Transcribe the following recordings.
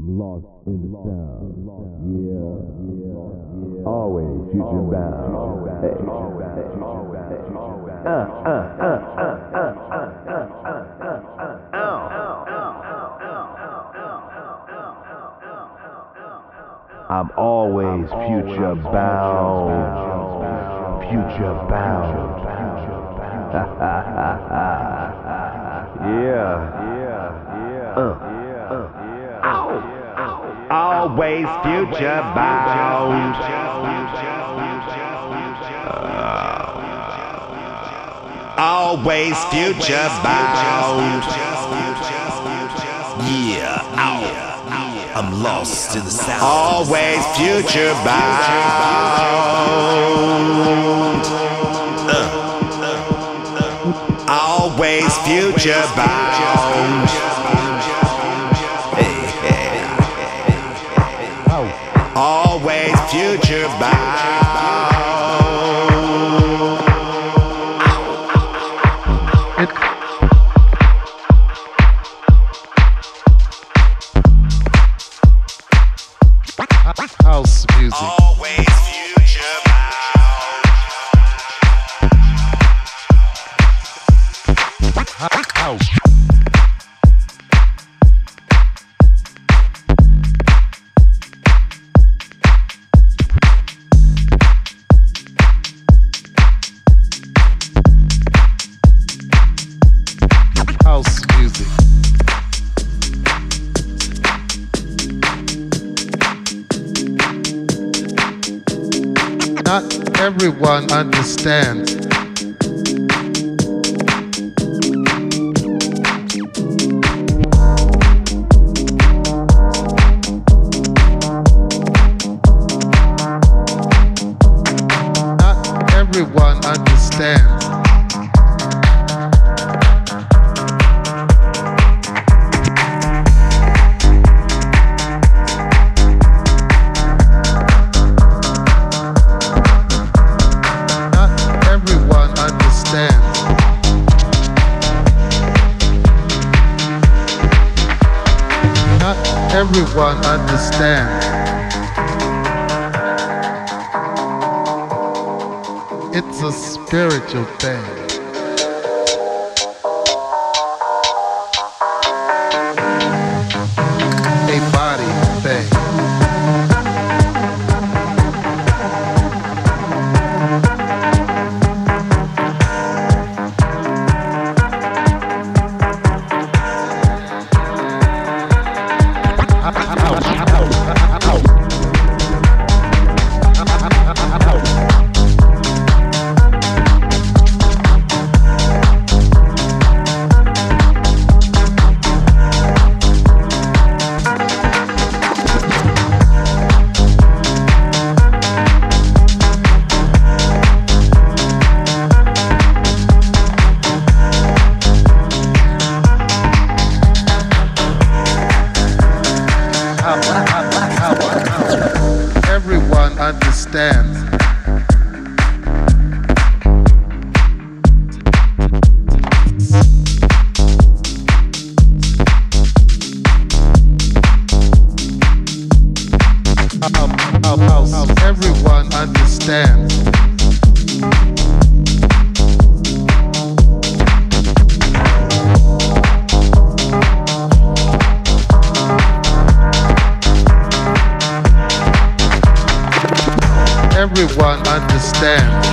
I'm lost in the sound. Yeah, always future bound. Hey. Uh, uh, uh, uh, uh, uh, uh, I'm always future bound. Future bound. yeah, yeah, yeah. Uh, uh, Always future bound. always future bound. Yeah, ow. I'm lost in the sound. Always future bound. Uh, always future bound. Everyone Everyone understands.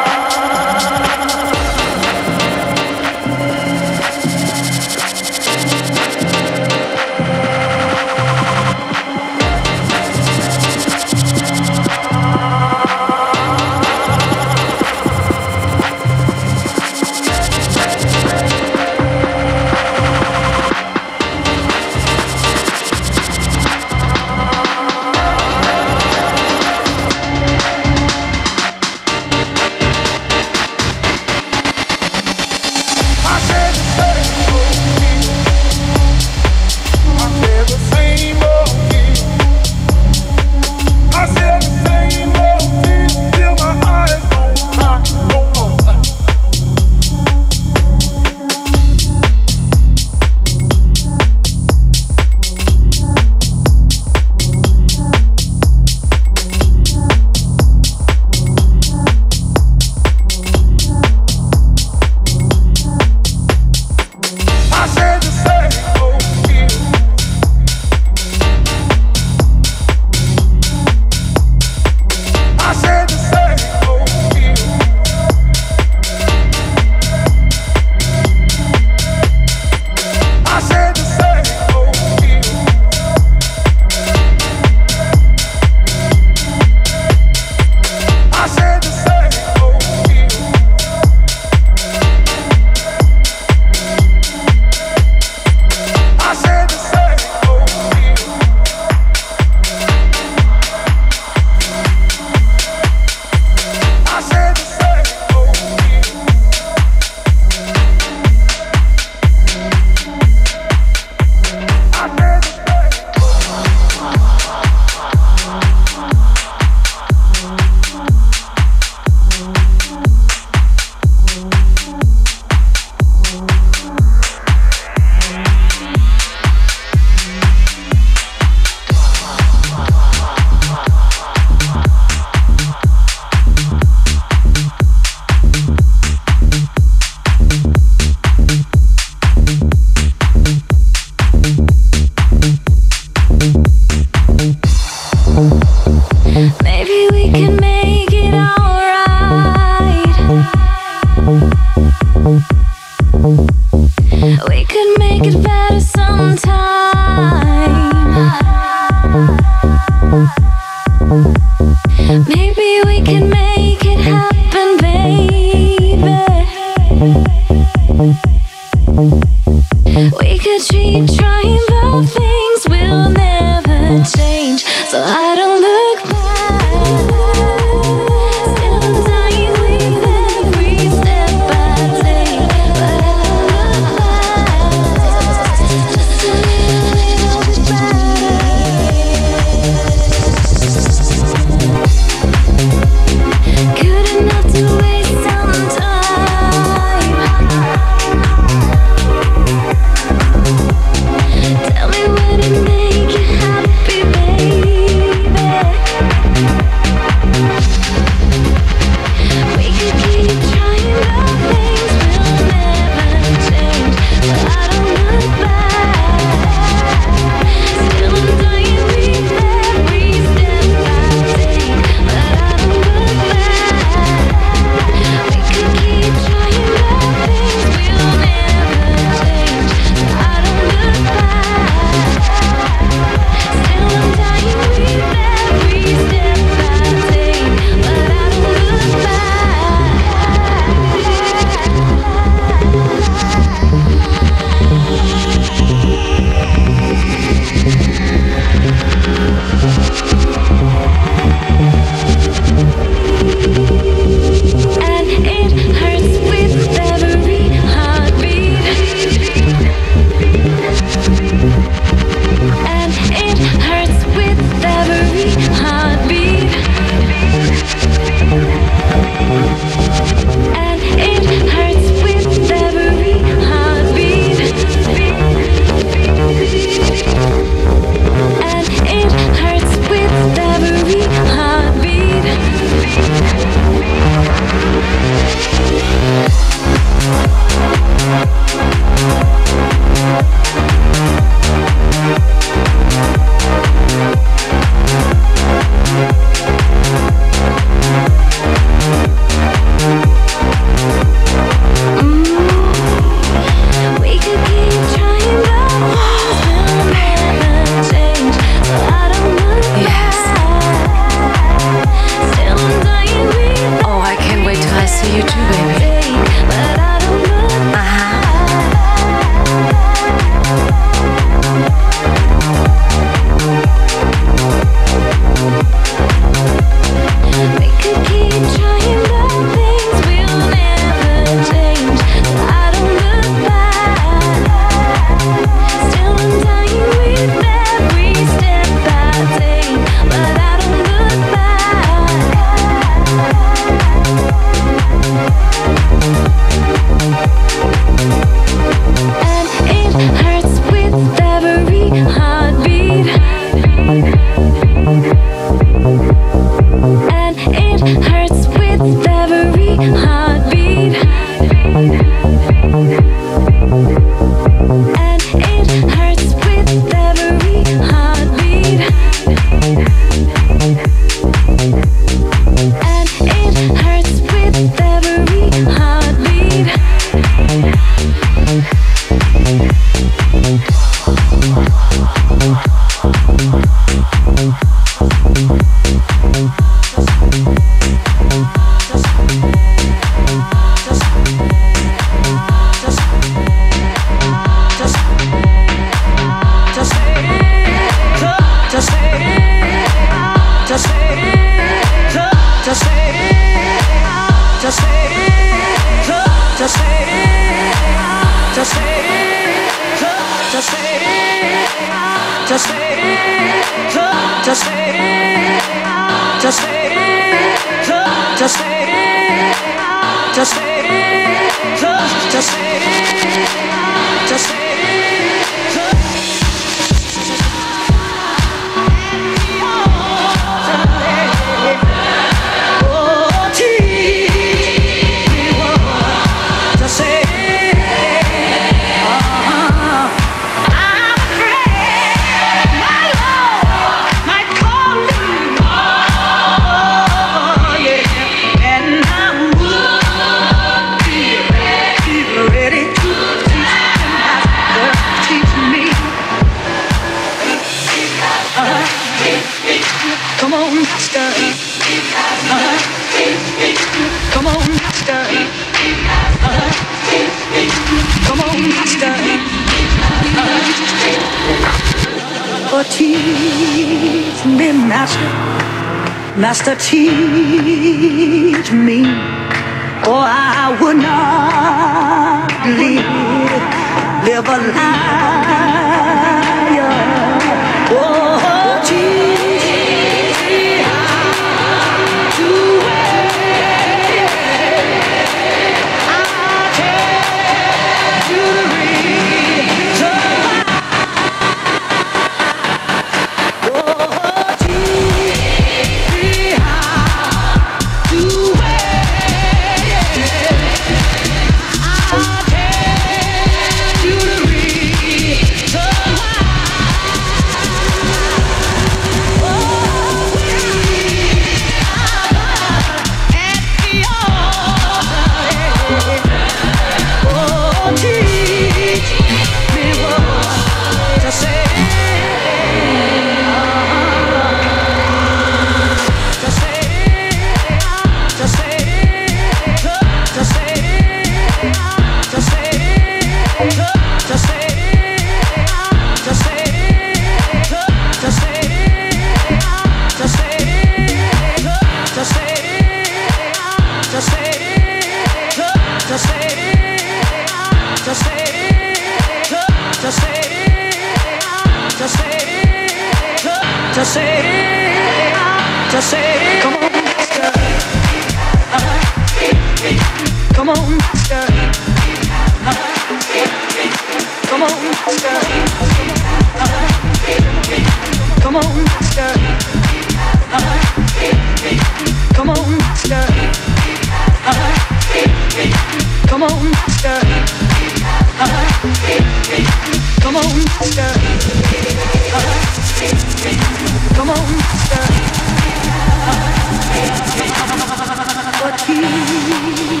What he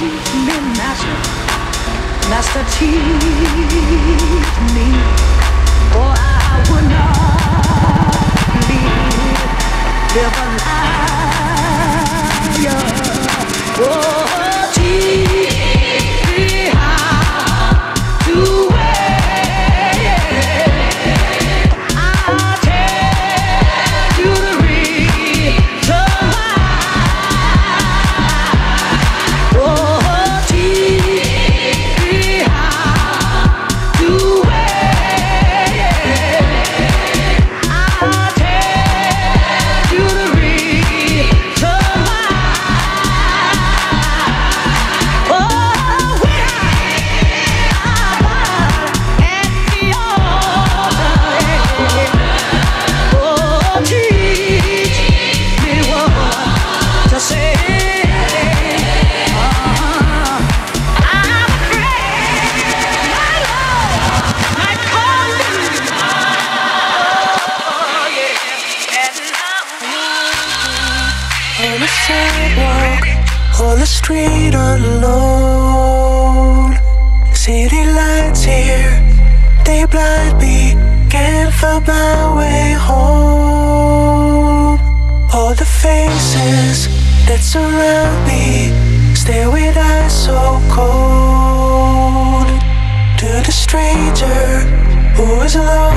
Master, teach me, oh, or I would not live, live a liar. Oh, found my way home. All the faces that surround me stare with eyes so cold. To the stranger who is alone.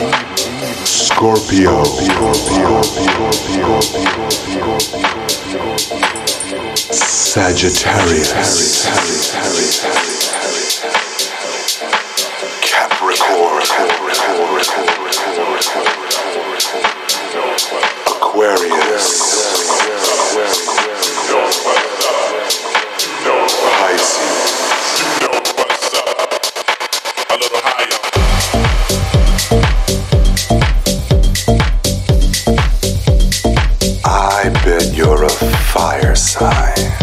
Libra. Scorpio. Sagittarius. Capricorn. Aquarius. Pisces. Fire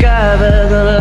to the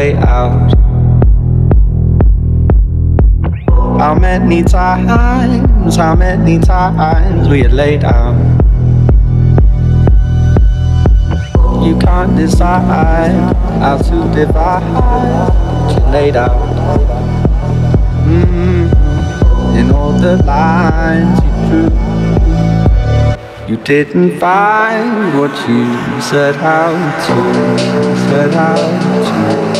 play out? How many times, how many times we had laid out? You can't decide how to divide. You laid out. Mm, in all the lines you drew. You didn't find what you said how to, said how to,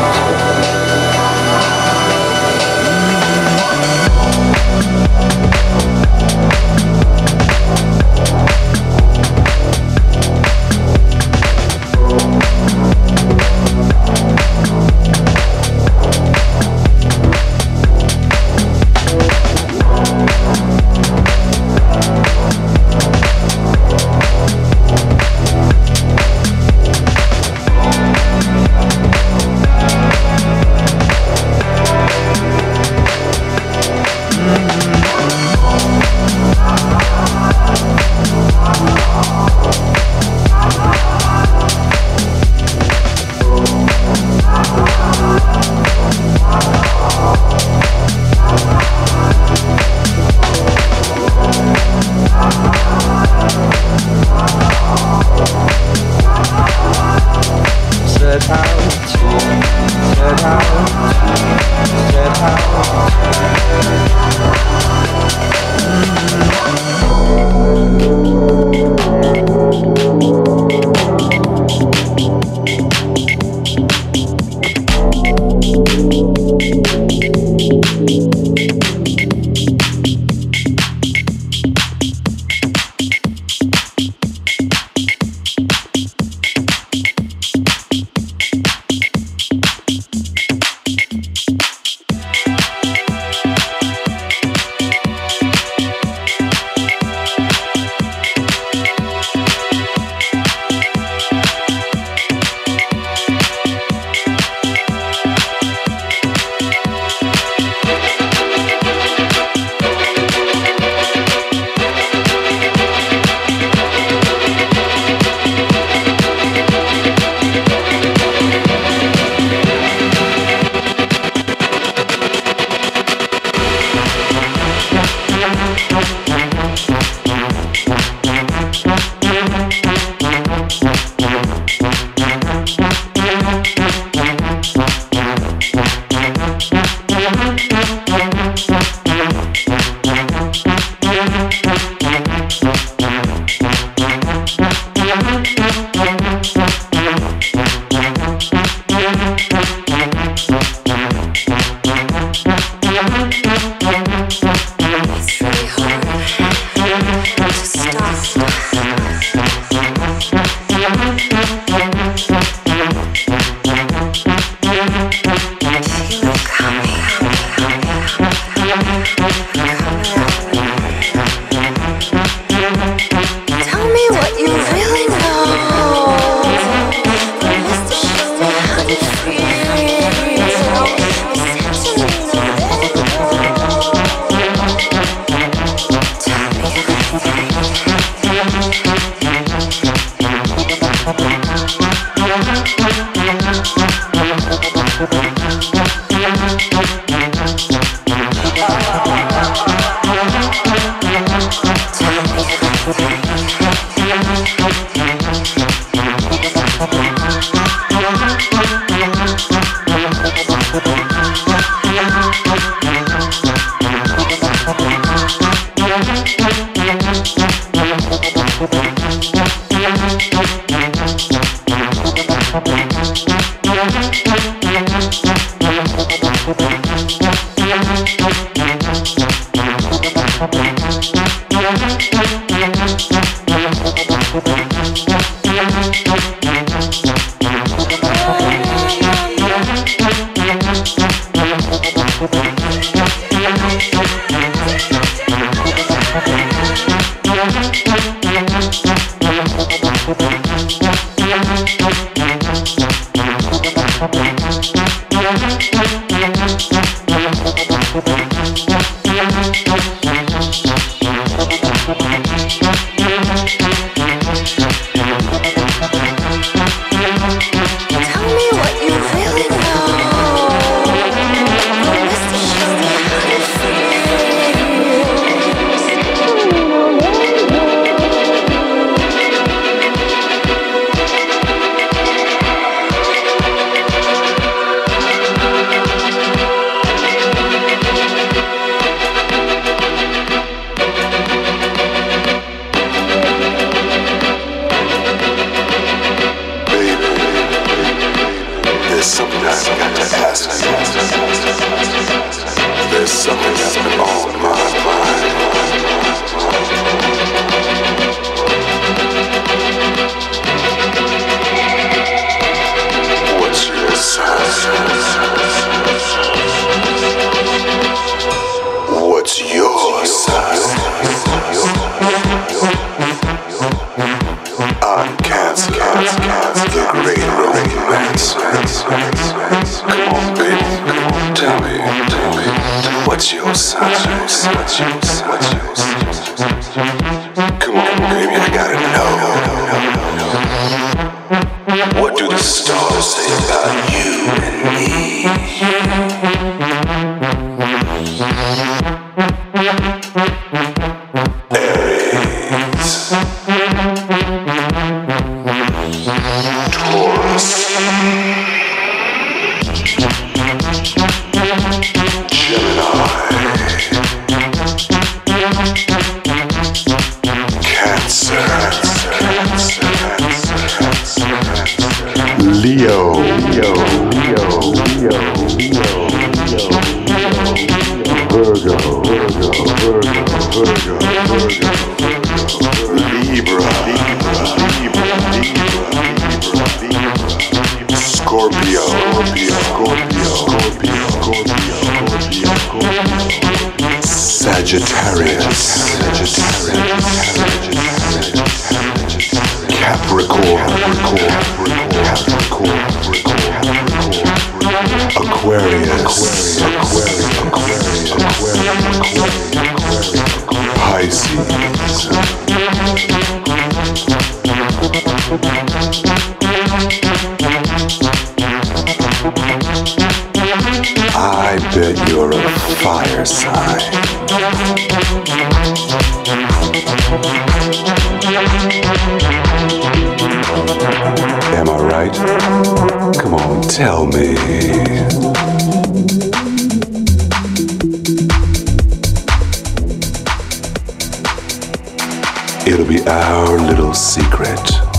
Am I right? Come on, tell me. It'll be our little secret.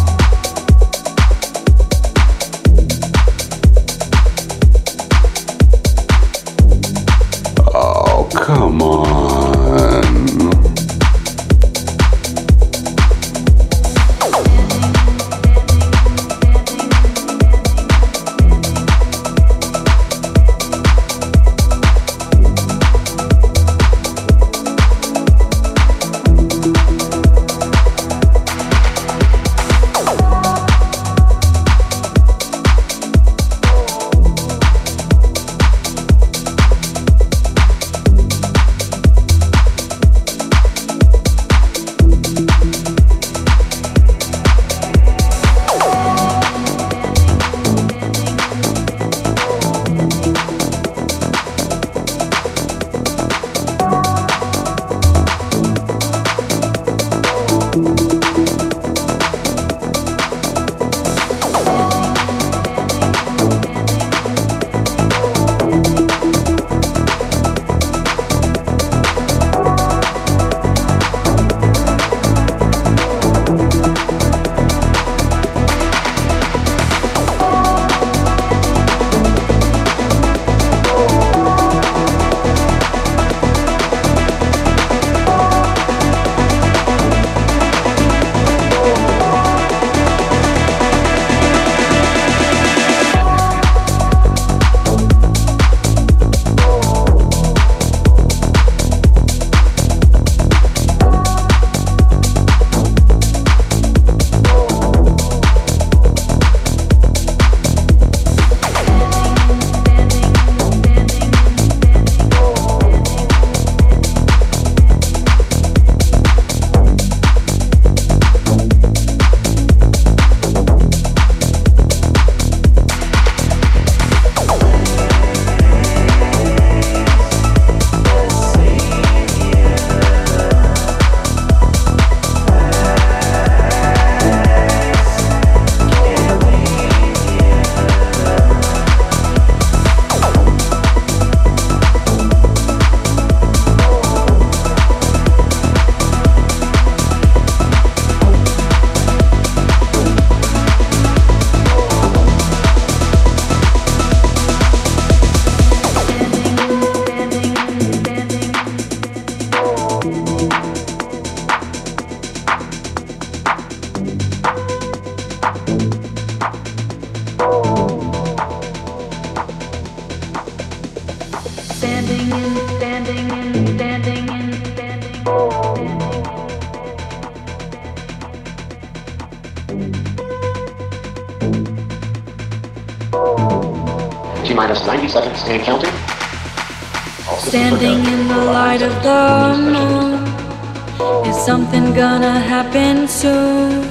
Something gonna happen soon?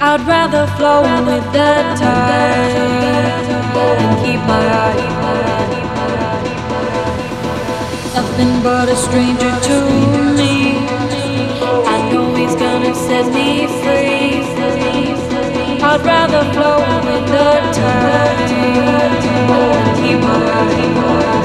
I'd rather flow with the tide and keep my eye. Nothing but a stranger to me. I know he's gonna set me free. I'd rather flow with the tide and keep my eye.